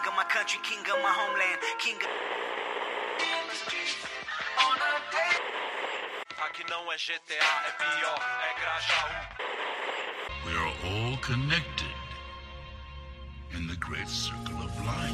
king of my country, king of my homeland, king of... Aqui não é GTA, é pior, é Grajaú. We are all connected in the great circle of life.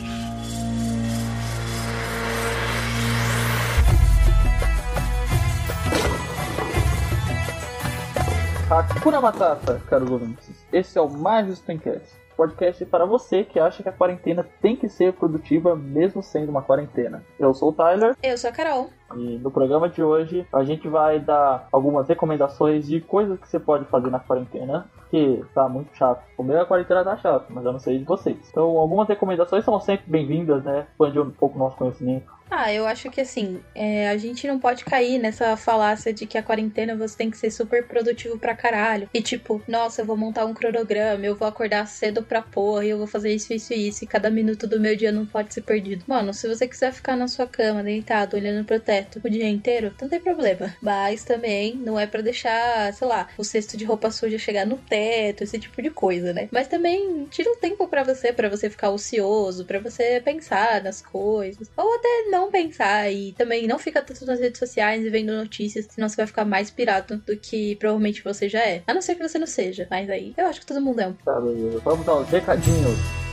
Hakuna Matata, caros ouvintes. Esse é o Mais Justo Pencast. Podcast para você que acha que a quarentena tem que ser produtiva mesmo sendo uma quarentena. Eu sou o Tyler Eu sou a Carol. E no programa de hoje a gente vai dar algumas recomendações de coisas que você pode fazer na quarentena, que tá muito chato. O meu a quarentena tá chato, mas eu não sei de vocês. Então algumas recomendações são sempre bem-vindas, né? Expandir um pouco o nosso conhecimento. Ah, eu acho que assim, é, a gente não pode cair nessa falácia de que a quarentena você tem que ser super produtivo pra caralho. E tipo, nossa, eu vou montar um cronograma, eu vou acordar cedo pra porra, eu vou fazer isso, isso e isso, e cada minuto do meu dia não pode ser perdido. Mano, se você quiser ficar na sua cama, deitado, olhando pro teto o dia inteiro, não tem problema. Mas também não é pra deixar, sei lá, o cesto de roupa suja chegar no teto, esse tipo de coisa, né? Mas também tira um tempo pra você, pra você ficar ocioso, pra você pensar nas coisas. Ou até não pensar e também não fica tanto nas redes sociais e vendo notícias, senão você vai ficar mais pirado do que provavelmente você já é. A não ser que você não seja, mas aí eu acho que todo mundo é um. Tá. Vamos dar os recadinhos.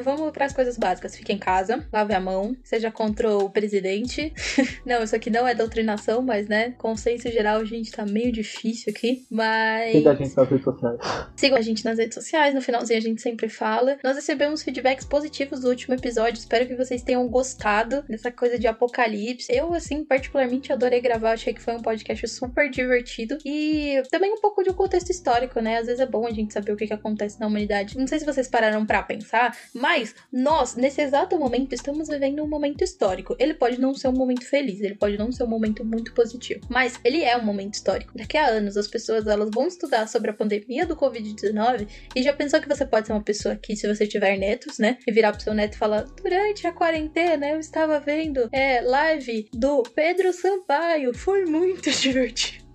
Vamos para as coisas básicas. Fique em casa, lave a mão, seja contra o presidente. não, isso aqui não é doutrinação, mas né, consenso geral, gente, tá meio difícil aqui. Mas. Siga a gente nas redes sociais. Sigam a gente nas redes sociais, no finalzinho a gente sempre fala. Nós recebemos feedbacks positivos do último episódio, espero que vocês tenham gostado dessa coisa de apocalipse. Eu, assim, particularmente adorei gravar, achei que foi um podcast super divertido e também um pouco de um contexto histórico, né? Às vezes é bom a gente saber o que, que acontece na humanidade. Não sei se vocês pararam pra pensar, mas nós, nesse exato momento, estamos vivendo um momento histórico. Ele pode não ser um momento feliz, ele pode não ser um momento muito positivo, mas ele é um momento histórico. Daqui a anos, as pessoas elas vão estudar sobre a pandemia do Covid-19 e já pensou que você pode ser uma pessoa que, se você tiver netos, né, e virar pro seu neto e falar: durante a quarentena eu estava vendo é, live do Pedro Sampaio, foi muito divertido.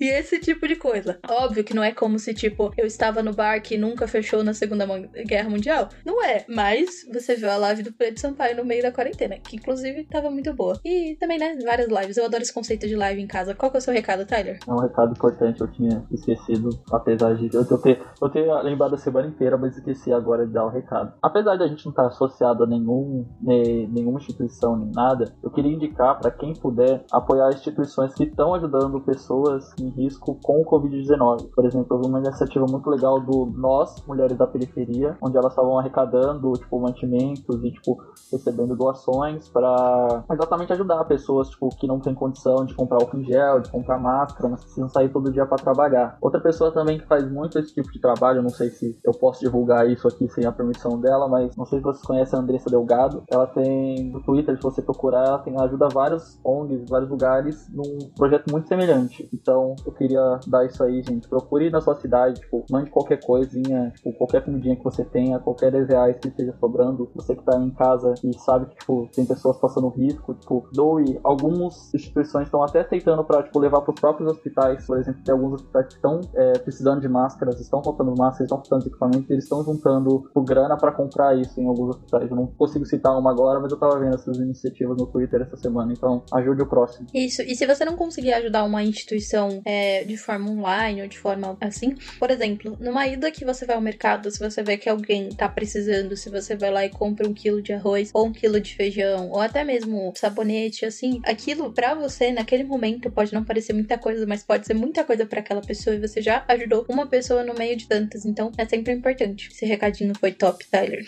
E esse tipo de coisa. Óbvio que não é como se, tipo, eu estava no bar que nunca fechou na Segunda Guerra Mundial. Não é. Mas você viu a live do Pedro Sampaio no meio da quarentena, que inclusive tava muito boa. E também, né, várias lives. Eu adoro esse conceito de live em casa. Qual que é o seu recado, Tyler? É um recado importante, eu tinha esquecido, apesar de eu ter, eu ter lembrado a semana inteira, mas esqueci agora de dar o recado. Apesar de a gente não estar associado a nenhum, ne- nenhuma instituição nem nada, eu queria indicar para quem puder apoiar instituições que estão ajudando pessoas em risco com o Covid-19. Por exemplo, vi uma iniciativa muito legal do Nós, Mulheres da Periferia, onde elas estavam arrecadando, tipo, mantimentos e, tipo, recebendo doações para exatamente ajudar pessoas, tipo, que não têm condição de comprar álcool em gel, de comprar máscara, mas precisam sair todo dia para trabalhar. Outra pessoa também que faz muito esse tipo de trabalho, não sei se eu posso divulgar isso aqui sem a permissão dela, mas não sei se vocês conhecem a Andressa Delgado. Ela tem no Twitter, se você procurar, ela tem ela ajuda vários ONGs, vários lugares num projeto muito semelhante. Então, eu queria dar isso aí, gente. Procure na sua cidade, tipo, mande qualquer coisinha, tipo, qualquer comidinha que você tenha, qualquer 10 reais que esteja sobrando. Você que tá em casa e sabe que, tipo, tem pessoas passando risco, tipo, doe. Algumas instituições estão até aceitando pra, tipo, levar pros próprios hospitais. Por exemplo, tem alguns hospitais que estão é, precisando de máscaras, estão faltando máscaras, estão faltando equipamentos, eles estão juntando tipo, grana pra comprar isso em alguns hospitais. Eu não consigo citar uma agora, mas eu tava vendo essas iniciativas no Twitter essa semana. Então, ajude o próximo. Isso, e se você não conseguir ajudar uma instituição é, de forma online ou de forma assim, por exemplo, numa ida que você vai ao mercado, se você vê que alguém tá precisando, se você vai lá e compra um quilo de arroz ou um quilo de feijão, ou até mesmo sabonete, assim, aquilo pra você naquele momento pode não parecer muita coisa, mas pode ser muita coisa pra aquela pessoa e você já ajudou uma pessoa no meio de tantas, então é sempre importante. Esse recadinho foi top, Tyler.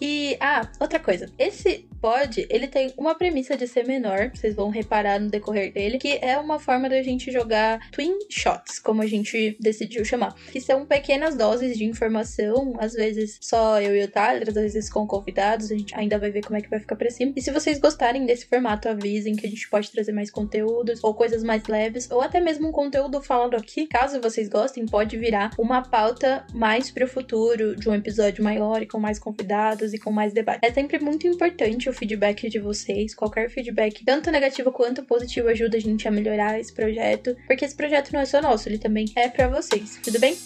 E, ah, outra coisa. Esse pod, ele tem uma premissa de ser menor, vocês vão reparar no decorrer dele, que é uma forma da gente jogar Twin Shots, como a gente decidiu chamar, que são pequenas doses de informação, às vezes só eu e o Tyler, às vezes com convidados, a gente ainda vai ver como é que vai ficar pra cima. E se vocês gostarem desse formato, avisem que a gente pode trazer mais conteúdos ou coisas mais leves, ou até mesmo um conteúdo falado aqui. Caso vocês gostem, pode virar uma pauta mais pro futuro, de um episódio maior e com mais convidados e com mais debate. É sempre muito importante o feedback de vocês, qualquer feedback, tanto negativo quanto positivo, ajuda a gente a melhorar esse projeto, porque esse projeto não é só nosso, ele também é para vocês. Tudo bem?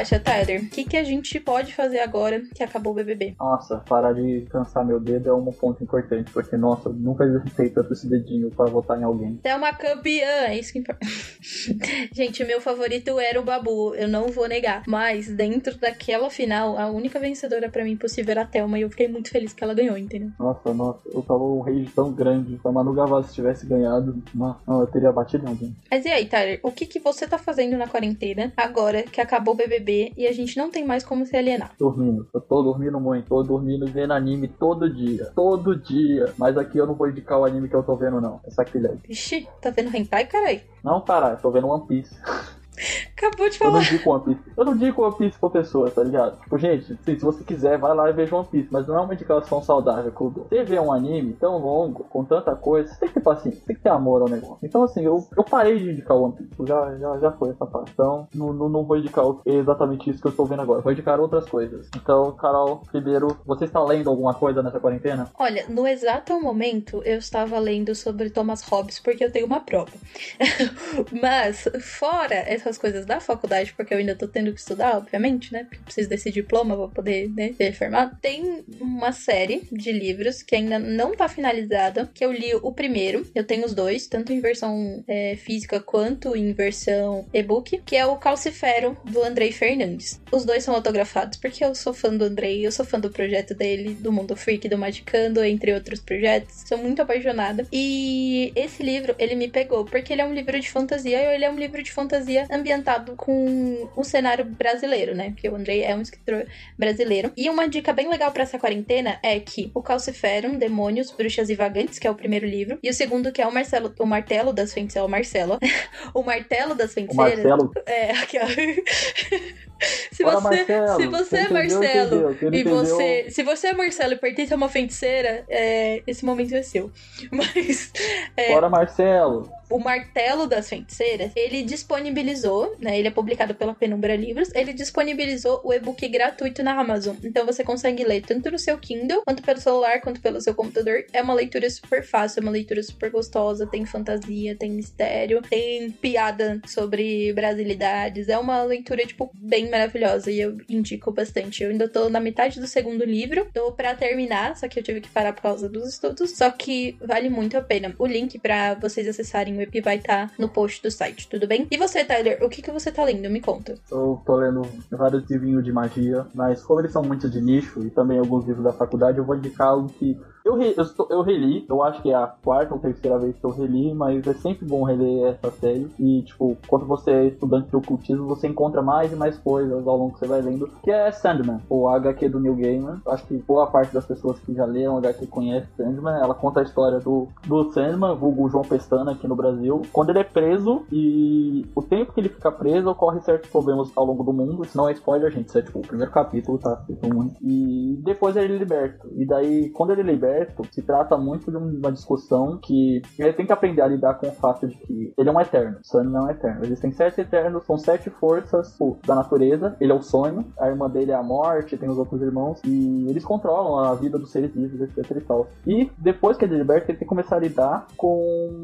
Acha, Tyler? O que, que a gente pode fazer agora que acabou o BBB? Nossa, parar de cansar meu dedo é um ponto importante, porque, nossa, eu nunca exercitei tanto esse dedinho pra votar em alguém. Você é uma campeã, é isso que importa. gente, meu favorito era o Babu, eu não vou negar. Mas dentro daquela final, a única vencedora pra mim possível era a Thelma e eu fiquei muito feliz que ela ganhou, entendeu? Nossa, nossa, eu tava um rage tão grande. Se a Manu Gavassi tivesse ganhado, nossa, não, eu teria batido alguém. Mas e aí, Tyler, o que, que você tá fazendo na quarentena agora que acabou o BBB e a gente não tem mais como se alienar? Dormindo. Eu tô dormindo muito, tô dormindo vendo anime todo dia. Todo dia. Mas aqui eu não vou indicar o anime que eu tô vendo, não. É sacrilégio. Ixi, tá vendo hentai, carai? Não, caralho, tô vendo One Piece. Acabou de Eu não falar. indico One Piece. Eu não indico One Piece pra pessoa, tá ligado? Tipo, gente, assim, se você quiser, vai lá e veja One Piece. Mas não é uma indicação saudável que eu dou. Você vê um anime tão longo, com tanta coisa, você tem que ter paciência, tem que ter amor ao negócio. Então, assim, eu, eu parei de indicar One Piece. Já, já, já foi essa parte. Então, não, não, não vou indicar exatamente isso que eu estou vendo agora. Vou indicar outras coisas. Então, Carol, primeiro, você está lendo alguma coisa nessa quarentena? Olha, no exato momento eu estava lendo sobre Thomas Hobbes porque eu tenho uma prova. Mas, fora essas coisas da faculdade, porque eu ainda tô tendo que estudar, obviamente, né? Porque preciso desse diploma pra poder né, ser formado. Tem uma série de livros que ainda não tá finalizada, que eu li o primeiro, eu tenho os dois, tanto em versão é, física quanto em versão e-book, que é o Calcifero, do Andrei Fernandes. Os dois são autografados porque eu sou fã do Andrei, eu sou fã do projeto dele, do Mundo Freak, do Magicando, entre outros projetos. Sou muito apaixonada. E esse livro, ele me pegou, porque ele é um livro de fantasia, e ele é um livro de fantasia ambientado com o cenário brasileiro, né? Porque o Andrei é um escritor brasileiro. E uma dica bem legal pra essa quarentena é que o Calciferum, Demônios, Bruxas e Vagantes, que é o primeiro livro, e o segundo, que é o Marcelo, o Martelo das Feiticeiras, o Marcelo, o Martelo das O Feiticeiras. Marcelo. É, aqui, ó. se você, Marcelo. se você é Marcelo entendeu. E você, se você é Marcelo e pertence a uma feiticeira, é, esse momento é seu. Mas é, Bora, Marcelo. O Martelo das Feiticeiras, ele disponibilizou, né? Ele é publicado pela Penumbra Livros, ele disponibilizou o e-book gratuito na Amazon. Então você consegue ler tanto no seu Kindle, quanto pelo celular, quanto pelo seu computador. É uma leitura super fácil, é uma leitura super gostosa, tem fantasia, tem mistério, tem piada sobre brasilidades. É uma leitura, tipo, bem maravilhosa e eu indico bastante. Eu ainda tô na metade do segundo livro, tô pra terminar, só que eu tive que parar por causa dos estudos. Só que vale muito a pena. O link pra vocês acessarem EP vai estar no post do site, tudo bem? E você, Tyler, o que, que você tá lendo? Me conta. Eu tô lendo vários livrinhos de magia, mas como eles são muito de nicho e também alguns livros da faculdade, eu vou indicar algo que eu, re, eu, eu reli, eu acho que é a quarta ou terceira vez que eu reli, mas é sempre bom reler essa série. E, tipo, quando você é estudante de ocultismo, você encontra mais e mais coisas ao longo que você vai lendo, que é Sandman, o HQ do Neil Gaiman. Eu acho que boa parte das pessoas que já leram HQ conhece Sandman. Ela conta a história do, do Sandman, vulgo João Pestana aqui no Brasil, quando ele é preso e o tempo que ele fica preso ocorre certos problemas ao longo do mundo. Isso não é spoiler, gente. Isso é tipo o primeiro capítulo, tá? Muito. E depois ele é liberto. E daí, quando ele é liberto, se trata muito de uma discussão que ele tem que aprender a lidar com o fato de que ele é um eterno. O sonho não é um eterno. Existem sete eternos, são sete forças pô, da natureza. Ele é o sonho, a irmã dele é a morte, tem os outros irmãos. E eles controlam a vida dos seres vivos, etc e tal. E depois que ele é liberto, ele tem que começar a lidar com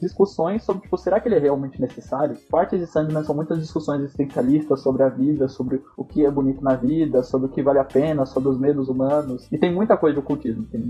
discussões sobre, tipo, será que ele é realmente necessário? Partes de Sandman são muitas discussões existencialistas sobre a vida, sobre o que é bonito na vida, sobre o que vale a pena, sobre os medos humanos. E tem muita coisa de ocultismo. Tem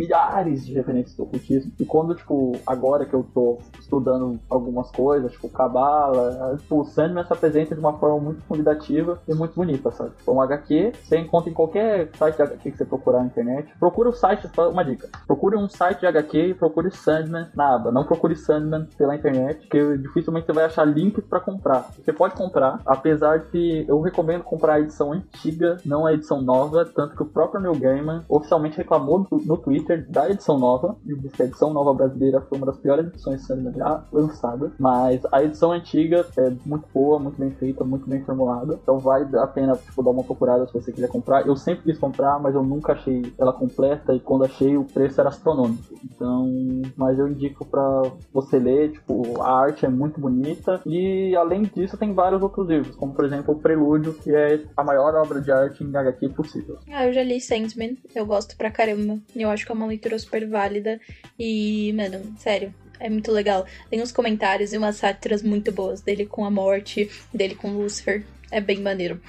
milhares de referências do ocultismo. E quando, tipo, agora que eu tô estudando algumas coisas, tipo, Cabala, tipo, o Sandman se apresenta de uma forma muito convidativa e muito bonita, sabe? Tipo, um HQ, você encontra em qualquer site de HQ que você procurar na internet. Procure o site, uma dica. Procure um site de HQ e procure Sandman na aba. Não procure Sandman pela internet, que dificilmente você vai achar links para comprar. Você pode comprar, apesar de eu recomendo comprar a edição antiga, não a edição nova, tanto que o próprio Neil Gaiman oficialmente reclamou no Twitter da edição nova, e disse que a edição nova brasileira foi uma das piores edições sendo já lançadas, mas a edição antiga é muito boa, muito bem feita, muito bem formulada, então vale a pena tipo, dar uma procurada se você quiser comprar. Eu sempre quis comprar, mas eu nunca achei ela completa, e quando achei o preço era astronômico. Então, mas eu indico para você ler, tipo, a arte é muito bonita, e além disso tem vários outros livros, como por exemplo o Prelúdio, que é a maior obra de arte em HQ possível. Ah, eu já li Sandman, eu gosto pra caramba. Eu acho que é uma leitura super válida. E, mano, sério, é muito legal. Tem uns comentários e umas sátiras muito boas dele com a morte, dele com Lucifer. É bem maneiro.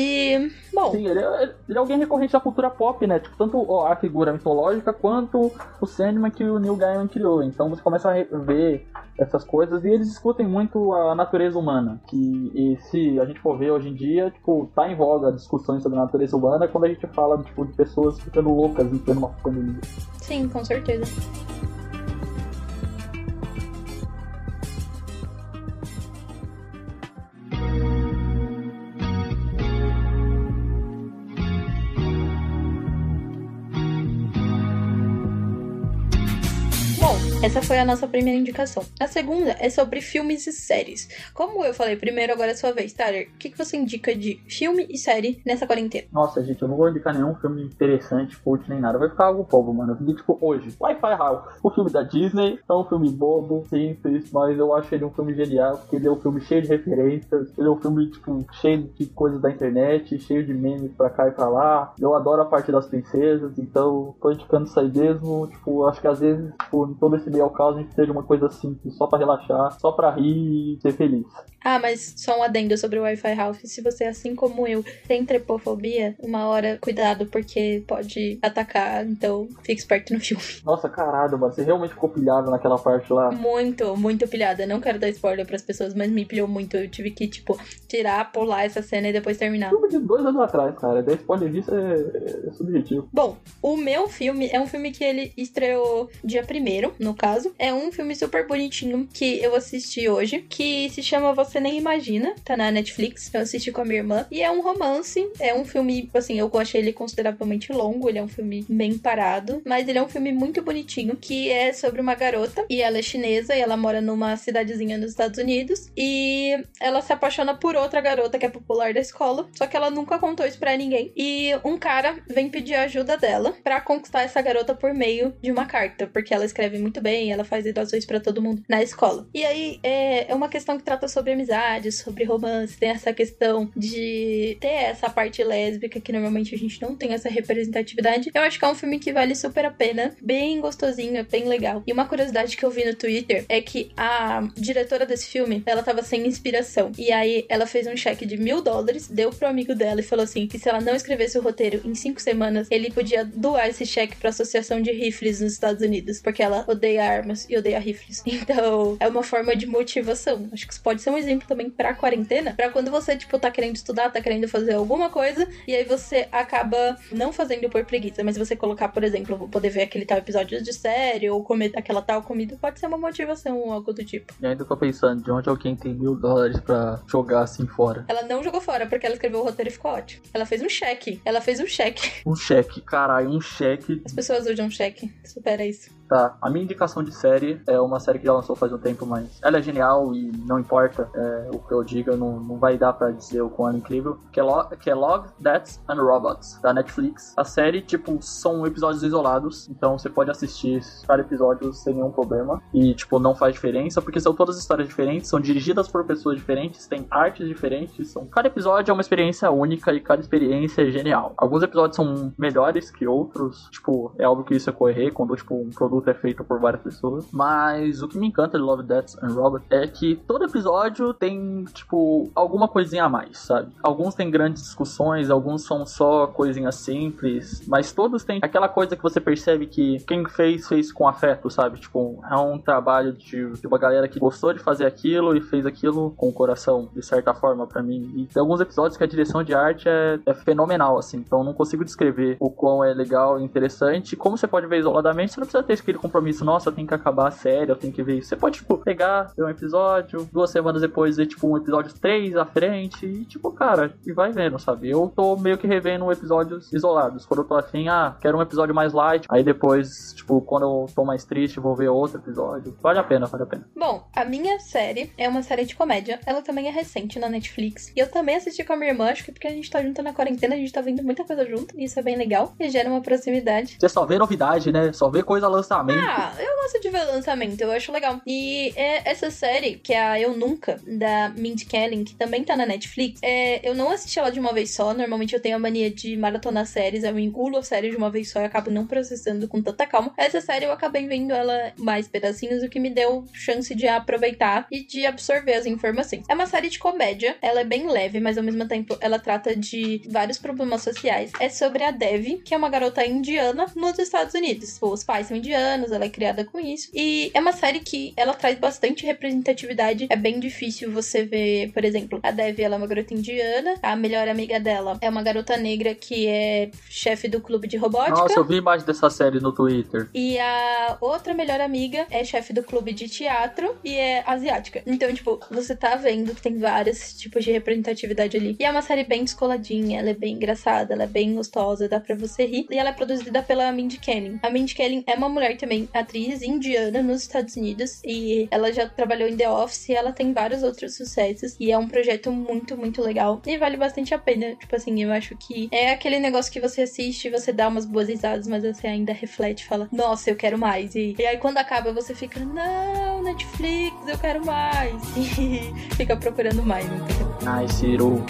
E, bom. Sim, ele é, ele é alguém recorrente da cultura pop, né? Tipo, tanto ó, a figura mitológica quanto o Sandman que o Neil Gaiman criou. Então você começa a ver essas coisas e eles discutem muito a natureza humana. Que se a gente for ver hoje em dia, tipo, tá em voga discussões sobre a natureza humana quando a gente fala tipo, de pessoas ficando loucas em plena uma pandemia. Sim, com certeza. Essa foi a nossa primeira indicação. A segunda é sobre filmes e séries. Como eu falei primeiro, agora é sua vez, Tyler. O que, que você indica de filme e série nessa quarentena? Nossa, gente, eu não vou indicar nenhum filme interessante, cult, nem nada. Vai ficar algo bobo, mano. Eu tipo, hoje, Wi-Fi House. O filme da Disney é um filme bobo, simples, mas eu acho ele um filme genial, porque ele é um filme cheio de referências. Ele é um filme, tipo, cheio de coisas da internet, cheio de memes pra cá e pra lá. Eu adoro a parte das princesas, então tô indicando isso aí mesmo. Tipo, acho que às vezes, tipo, todo esse ao caso, a gente seja uma coisa simples, só para relaxar, só para rir e ser feliz. Ah, mas só um adendo sobre o Wi-Fi Ralph. Se você, assim como eu, tem trepofobia, uma hora, cuidado, porque pode atacar, então fique esperto no filme. Nossa, caralho, mano, você realmente ficou pilhado naquela parte lá? Muito, muito pilhada. Não quero dar spoiler pras pessoas, mas me pilhou muito. Eu tive que, tipo, tirar, pular essa cena e depois terminar. Filme de dois anos atrás, cara. Dar spoiler disso é, é subjetivo. Bom, o meu filme é um filme que ele estreou dia primeiro, no caso. É um filme super bonitinho que eu assisti hoje, que se chama Você Nem Imagina, tá na Netflix. Eu assisti com a minha irmã. E é um romance, é um filme, assim, eu achei ele consideravelmente longo, ele é um filme bem parado, mas ele é um filme muito bonitinho, que é sobre uma garota, e ela é chinesa, e ela mora numa cidadezinha nos Estados Unidos, e ela se apaixona por outra garota que é popular da escola, só que ela nunca contou isso pra ninguém. E um cara vem pedir ajuda dela para conquistar essa garota por meio de uma carta, porque ela escreve muito bem, ela faz doações para todo mundo na escola. E aí é, é uma questão que trata sobre amizade, sobre romance, tem essa questão de ter essa parte lésbica que normalmente a gente não tem essa representatividade. Eu acho que é um filme que vale super a pena, bem gostosinho, bem legal. E uma curiosidade que eu vi no Twitter é que a diretora desse filme, ela tava sem inspiração. E aí ela fez um cheque de mil dólares, deu pro amigo dela e falou assim que se ela não escrevesse o roteiro em cinco semanas, ele podia doar esse cheque pra Associação de Rifles nos Estados Unidos, porque ela odeia armas e odeia rifles. Então, é uma forma de motivação. Acho que isso pode ser um exemplo também pra quarentena, pra quando você, tipo, tá querendo estudar, tá querendo fazer alguma coisa, e aí você acaba não fazendo por preguiça, mas você colocar, por exemplo, vou poder ver aquele tal episódio de série, ou comer aquela tal comida, pode ser uma motivação ou algo do tipo. E ainda tô pensando, de onde alguém tem mil dólares pra jogar assim fora? Ela não jogou fora, porque ela escreveu o roteiro e ficou ótimo. Ela fez um cheque. Ela fez um cheque. Um cheque, caralho, um cheque. As pessoas usam cheque. Supera isso. Tá, a minha indicação de série é uma série que já lançou faz um tempo, mas ela é genial e não importa é, o que eu diga, não, não vai dar pra dizer o quão é incrível. Que é, Log, que é Log, Deaths and Robots, da Netflix. A série, tipo, são episódios isolados, então você pode assistir cada episódio sem nenhum problema. E, tipo, não faz diferença, porque são todas histórias diferentes, são dirigidas por pessoas diferentes, têm artes diferentes. São... Cada episódio é uma experiência única e cada experiência é genial. Alguns episódios são melhores que outros, tipo, é óbvio que isso é correr quando, tipo, um produto produto é feito por várias pessoas. Mas o que me encanta de Love, Death and Robot é que todo episódio tem, tipo, alguma coisinha a mais, sabe? Alguns têm grandes discussões, alguns são só coisinhas simples, mas todos têm aquela coisa que você percebe que quem fez, fez com afeto, sabe? Tipo, é um trabalho de, de uma galera que gostou de fazer aquilo e fez aquilo com o coração, de certa forma, para mim. E tem alguns episódios que a direção de arte é, é fenomenal, assim, então não consigo descrever o quão é legal e interessante. Como você pode ver isoladamente, você não precisa ter aquele compromisso, nossa, tem que acabar a série, eu tenho que ver isso. Você pode, tipo, pegar, ver um episódio, duas semanas depois ver, tipo, um episódio 3 à frente, e, tipo, cara, e vai vendo, sabe? Eu tô meio que revendo episódios isolados. Quando eu tô assim, ah, quero um episódio mais light, aí depois, tipo, quando eu tô mais triste, vou ver outro episódio. Vale a pena, vale a pena. Bom, a minha série é uma série de comédia. Ela também é recente na Netflix. E eu também assisti com a minha irmã, acho que porque a gente tá junto na quarentena, a gente tá vendo muita coisa junto. E isso é bem legal. E gera uma proximidade. Você só vê novidade, né? Só vê coisa lançamento. Ah, eu gosto de ver lançamento, eu acho legal. E é essa série, que é a Eu Nunca, da Mindy Kaling, que também tá na Netflix, é, eu não assisti ela de uma vez só. Normalmente eu tenho a mania de maratonar séries, eu engulo a série de uma vez só e acabo não processando com tanta calma. Essa série eu acabei vendo ela mais pedacinhos, o que me deu chance de aproveitar e de absorver as informações. É uma série de comédia, ela é bem leve, mas ao mesmo tempo ela trata de vários problemas sociais. É sobre a Dev, que é uma garota indiana nos Estados Unidos. Os pais são indianos, ela é criada com isso. E é uma série que ela traz bastante representatividade. É bem difícil você ver, por exemplo, a Dev, ela é uma garota indiana, a melhor amiga dela é uma garota negra que é chefe do clube de robótica. Nossa, eu vi imagem dessa série no Twitter. E a outra melhor amiga é chefe do clube de teatro e é asiática. Então, tipo, você tá vendo que tem vários tipos de representatividade ali. E é uma série bem descoladinha, ela é bem engraçada, ela é bem gostosa, dá pra você rir. E ela é produzida pela Mindy Kaling. A Mindy Kaling é uma mulher também, atriz indiana nos Estados Unidos. E ela já trabalhou em The Office e ela tem vários outros sucessos. E é um projeto muito, muito legal. E vale bastante a pena. Tipo assim, eu acho que é aquele negócio que você assiste, você dá umas boas risadas, mas você ainda reflete e fala, nossa, eu quero mais. E, e aí quando acaba, você fica, não, Netflix, eu quero mais. E fica procurando mais? Ai, Ciro.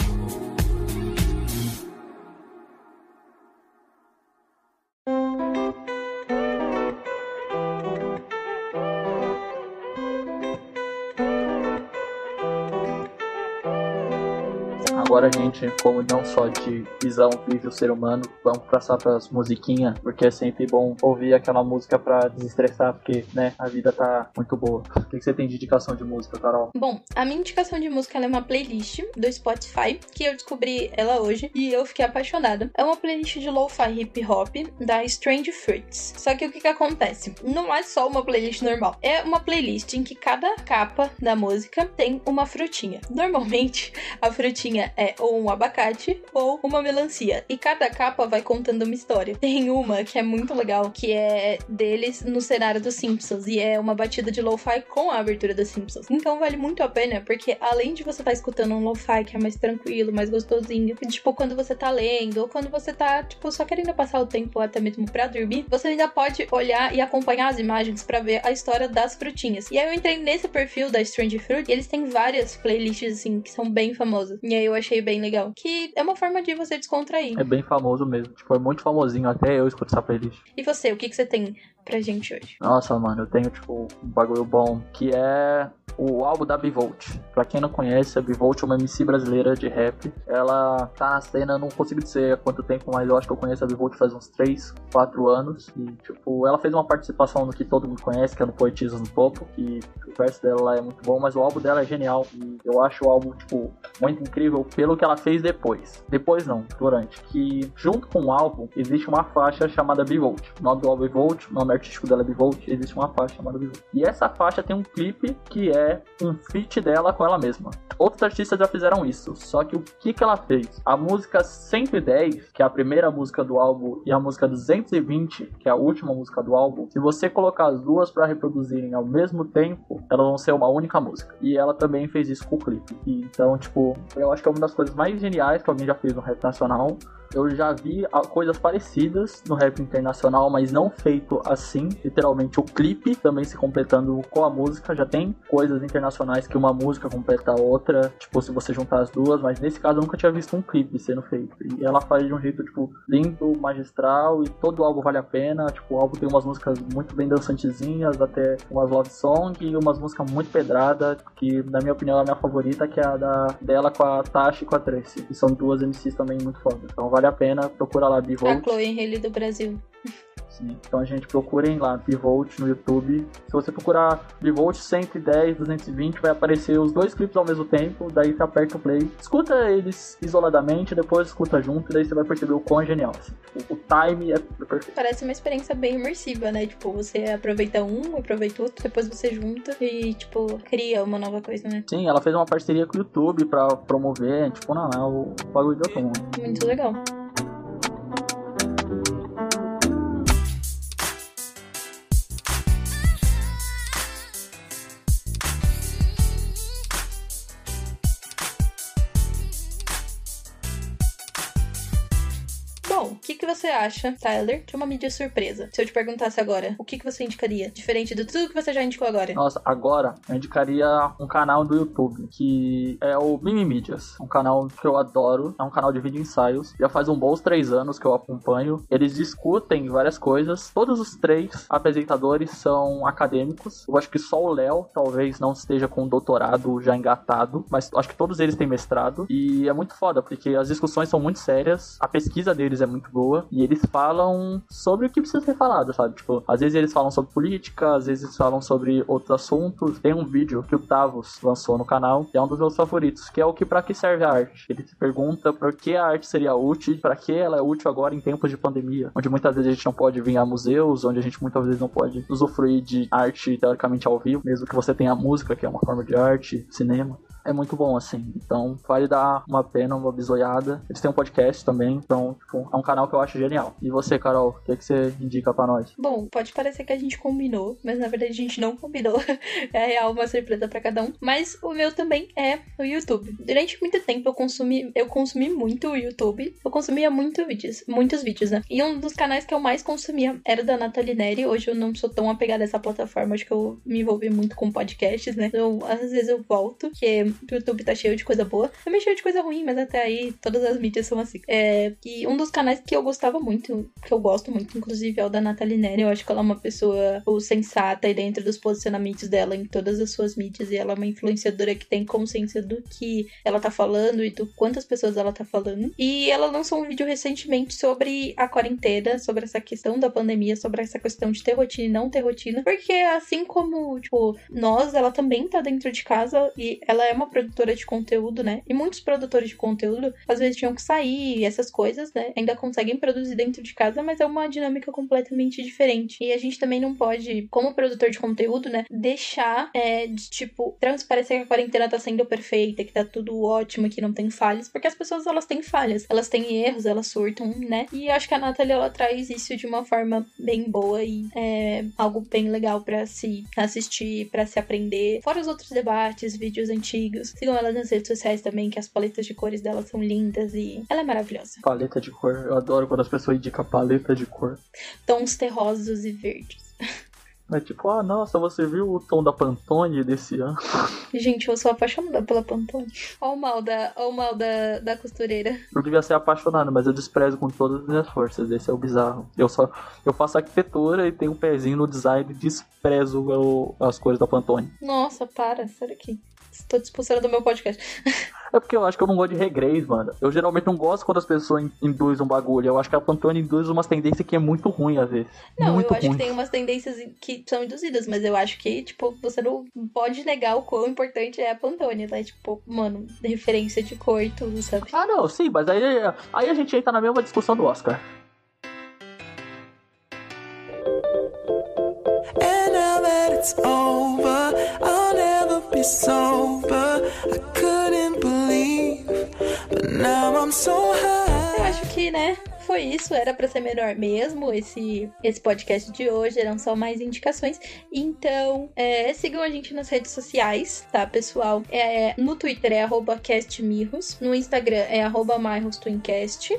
Agora a gente, como não só de visão vive o ser humano, vamos passar para as musiquinhas, porque é sempre bom ouvir aquela música para desestressar, porque, né, a vida tá muito boa. O que que você tem de indicação de música, Carol? Bom, a minha indicação de música é uma playlist do Spotify, que eu descobri ela hoje e eu fiquei apaixonada. É uma playlist de lo-fi hip hop da Strange Fruits. Só que o que que acontece? Não é só uma playlist normal. É uma playlist em que cada capa da música tem uma frutinha. Normalmente, a frutinha é ou um abacate ou uma melancia. E cada capa vai contando uma história. Tem uma que é muito legal, que é deles no cenário dos Simpsons. E é uma batida de lo-fi com a abertura dos Simpsons. Então vale muito a pena, porque além de você estar escutando um lo-fi que é mais tranquilo, mais gostosinho, tipo quando você tá lendo, ou quando você tá, tipo, só querendo passar o tempo até mesmo pra dormir, você ainda pode olhar e acompanhar as imagens para ver a história das frutinhas. E aí eu entrei nesse perfil da Strange Fruit e eles têm várias playlists, assim, que são bem famosas. E aí eu achei bem legal. Que é uma forma de você descontrair. É bem famoso mesmo. Tipo, é muito famosinho. Até eu escuto essa playlist. E você, o que, que você tem pra gente hoje? Nossa, mano, eu tenho, tipo, um bagulho bom. Que é o álbum da Bivolt. Pra quem não conhece, a Bivolt é uma MC brasileira de rap. Ela tá na cena, não consigo dizer há quanto tempo, mas eu acho que eu conheço a Bivolt faz uns 3, 4 anos. E, tipo, ela fez uma participação no que todo mundo conhece, que é no Poetisas no Topo. E o verso dela é muito bom, mas o álbum dela é genial. E eu acho o álbum, tipo, muito incrível pelo que ela fez depois. Depois não, durante. Que junto com o álbum existe uma faixa chamada Bivolt. O nome do álbum é Bivolt, o nome artístico dela é Bivolt, existe uma faixa chamada Bivolt. E essa faixa tem um clipe que é um feat dela com ela mesma. Outros artistas já fizeram isso, só que o que, que ela fez? A música 110, que é a primeira música do álbum, e a música 220, que é a última música do álbum, se você colocar as duas para reproduzirem ao mesmo tempo, elas vão ser uma única música. E ela também fez isso com o clipe. E, então, tipo, eu acho que é uma das coisas mais geniais que alguém já fez no rap nacional Eu já vi ah, coisas parecidas no rap internacional, mas não feito assim. Literalmente, o clipe também se completando com a música. Já tem coisas internacionais que uma música completa a outra, tipo, se você juntar as duas, mas nesse caso eu nunca tinha visto um clipe sendo feito. E ela faz de um jeito, tipo, lindo, magistral, e todo o álbum vale a pena. Tipo, o álbum tem umas músicas muito bem dançantezinhas, até umas love song, e umas músicas muito pedradas, que na minha opinião é a minha favorita, que é a da, dela com a Tasha e com a Tracy. E são duas MCs também muito fodas. Então vale a pena, procura lá, A Bivolt. Chloe Henry do Brasil. Sim. Então a gente procurem lá, Bivolt no YouTube. Se você procurar Bivolt 110, 220, vai aparecer os dois clipes ao mesmo tempo. Daí você aperta o play. Escuta eles isoladamente, depois escuta junto, e daí você vai perceber o quão genial. assim. Tipo, o time é perfeito. Parece uma experiência bem imersiva, né? Tipo, você aproveita um, aproveita outro, depois você junta e, tipo, cria uma nova coisa, né? Sim, ela fez uma parceria com o YouTube pra promover. Tipo, não, é o bagulho de outro mundo. Muito legal. Você acha, Tyler, de uma mídia surpresa? Se eu te perguntasse agora, o que, que você indicaria? Diferente de tudo que você já indicou agora. Nossa, agora eu indicaria um canal do YouTube que é o Mimi Mídias. Um canal que eu adoro. É um canal de vídeo ensaios. Já faz um bons três anos que eu acompanho. Eles discutem várias coisas. Todos os três apresentadores são acadêmicos. Eu acho que só o Léo talvez não esteja com doutorado já engatado. Mas acho que todos eles têm mestrado. E é muito foda, porque as discussões são muito sérias. A pesquisa deles é muito boa. E eles falam sobre o que precisa ser falado, sabe? Tipo, às vezes eles falam sobre política, às vezes falam sobre outros assuntos. Tem um vídeo que o Tavos lançou no canal, que é um dos meus favoritos, que é o que para que serve a arte. Ele se pergunta por que a arte seria útil, para que ela é útil agora em tempos de pandemia, onde muitas vezes a gente não pode vir a museus, onde a gente muitas vezes não pode usufruir de arte teoricamente ao vivo, mesmo que você tenha música, que é uma forma de arte, cinema é muito bom, assim. Então, vale dar uma pena, uma bisoiada. Eles têm um podcast também, então, tipo, é um canal que eu acho genial. E você, Carol, o que, que você indica pra nós? Bom, pode parecer que a gente combinou, mas na verdade a gente não combinou. é real uma surpresa pra cada um. Mas o meu também é o YouTube. Durante muito tempo eu consumi, eu consumi muito o YouTube. Eu consumia muito vídeos, muitos vídeos, né? E um dos canais que eu mais consumia era o da Nathalie Neri. Hoje eu não sou tão apegada a essa plataforma, acho que eu me envolvi muito com podcasts, né? Então, às vezes eu volto, que o YouTube tá cheio de coisa boa. Também cheio de coisa ruim, mas até aí todas as mídias são assim. É, e um dos canais que eu gostava muito, que eu gosto muito, inclusive, é o da Nathalie Neri. Eu acho que ela é uma pessoa sensata e dentro dos posicionamentos dela em todas as suas mídias. E ela é uma influenciadora que tem consciência do que ela tá falando e do quantas pessoas ela tá falando. E ela lançou um vídeo recentemente sobre a quarentena, sobre essa questão da pandemia, sobre essa questão de ter rotina e não ter rotina. Porque assim como, tipo, nós, ela também tá dentro de casa e ela é uma produtora de conteúdo, né? E muitos produtores de conteúdo às vezes tinham que sair, essas coisas, né? Ainda conseguem produzir dentro de casa, mas é uma dinâmica completamente diferente. E a gente também não pode, como produtor de conteúdo, né, deixar é, de tipo transparecer que a quarentena tá sendo perfeita, que tá tudo ótimo, que não tem falhas, porque as pessoas elas têm falhas, elas têm erros, elas surtam, né? E acho que a Nathalie ela traz isso de uma forma bem boa e é algo bem legal para se assistir, para se aprender. Fora os outros debates, vídeos antigos. Sigam ela nas redes sociais também, que as paletas de cores dela são lindas e ela é maravilhosa. Paleta de cor. Eu adoro quando as pessoas indicam paleta de cor. Tons terrosos e verdes. É tipo, ah, nossa, você viu o tom da Pantone desse ano? Gente, eu sou apaixonada pela Pantone. Olha o mal da, o mal da, da costureira. Eu devia ser apaixonado, mas eu desprezo com todas as minhas forças. Esse é o bizarro. Eu só eu faço arquitetura e tenho um pezinho no design e desprezo as cores da Pantone. Nossa, para, sério que. Estou te expulsando do meu podcast. É porque eu acho que eu não gosto de regrês, mano. Eu geralmente não gosto quando as pessoas in- induzem um bagulho. Eu acho que a Pantone induz umas tendências que é muito ruim às vezes. Não, muito eu acho ruim. que tem umas tendências que são induzidas, mas eu acho que, tipo, você não pode negar o quão importante é a Pantone, tá? Tipo, mano, referência de cor e tudo, sabe? Ah, não, sim, mas aí, aí a gente entra na mesma discussão do Oscar. And now that it's over, Eu acho que, né, foi isso. Era pra ser menor mesmo esse, esse podcast de hoje. Eram só mais indicações. Então, é, sigam a gente nas redes sociais, tá, pessoal? É, no Twitter é castmirros. No Instagram é arroba.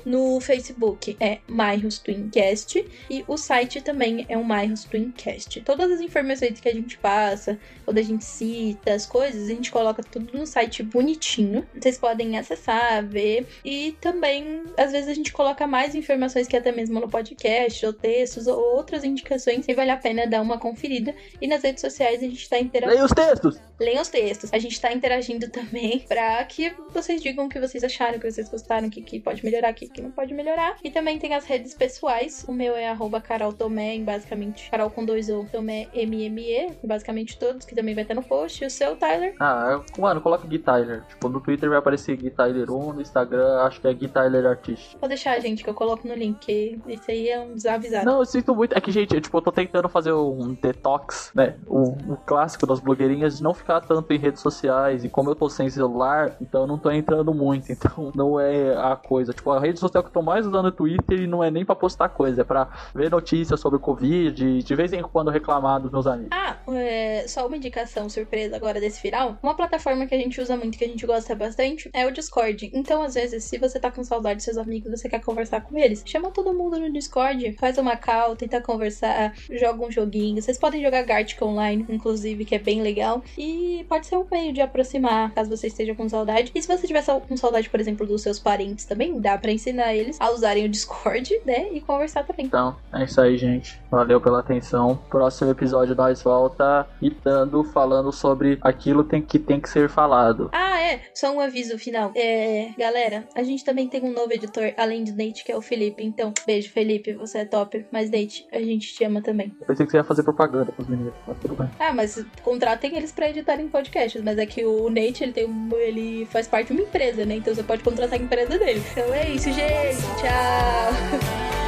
No Facebook é myhostwincast. E o site também é o myhostwincast. Todas as informações que a gente passa, quando a gente cita as coisas, a gente coloca tudo no site bonitinho. Vocês podem acessar, ver. E também, às vezes, a gente coloca mais informações que até mesmo no podcast, ou textos, ou outras indicações. E vale a pena dar uma conferida. E nas redes sociais a gente tá interagindo. Leia os textos! Leiam os textos. A gente tá interagindo também pra que vocês digam o que vocês acharam, o que vocês gostaram, o que, que pode melhorar, o que, que não pode melhorar. E também tem as redes pessoais. O meu é arroba Carol Tomé, basicamente Carol com dois ou Tomé MME, basicamente todos, que também vai estar no post. E o seu, Tyler? Ah, eu- mano, coloca Gui Tyler. Tipo, no Twitter vai aparecer Gui Tyler 1, no Instagram acho que é Gui Tyler Artist. Vou deixar, gente, que eu coloco no link, que isso aí é um desavisado. Não, eu sinto muito. É que, gente, eu, tipo, eu tô tentando fazer um detox, né? Um, um clássico das blogueirinhas de não ficar tanto em redes sociais. E como eu tô sem celular, então eu não tô entrando muito. Então não é a coisa. Tipo, a rede social que eu tô mais usando é Twitter e não é nem pra postar coisa. É pra ver notícias sobre o Covid, e de vez em quando reclamar dos meus amigos. Ah, é, só uma indicação surpresa agora desse final. Uma plataforma que a gente usa muito, que a gente gosta bastante, é o Discord. Então, às vezes, se você tá com saudade dos seus amigos, você quer conversar com eles, chama todo mundo no Discord, faz uma call, tenta conversar, joga um joguinho. Vocês podem jogar Gartic Online, inclusive, que é bem legal. E pode ser um meio de aproximar, caso você esteja com saudade. E se você tiver com saudade, por exemplo, dos seus parentes também, dá pra ensinar eles a usarem o Discord, né? E conversar também. Então, é isso aí, gente. Valeu pela atenção. Próximo episódio nós volta itando, falando sobre aquilo tem que tem que ser falado. Ah, é. Só um aviso final. É, galera, a gente também tem um novo editor, além do Nate, que é o Felipe. Então, beijo, Felipe. Você é top. Mas, Nate, a gente te ama também. Eu pensei que você ia fazer propaganda pros meninos, mas tudo bem. Ah, mas contratem eles pra editarem podcasts. Mas é que o Nate, ele tem um, ele faz parte de uma empresa, né? Então você pode contratar a empresa dele. Então é isso, gente. Tchau.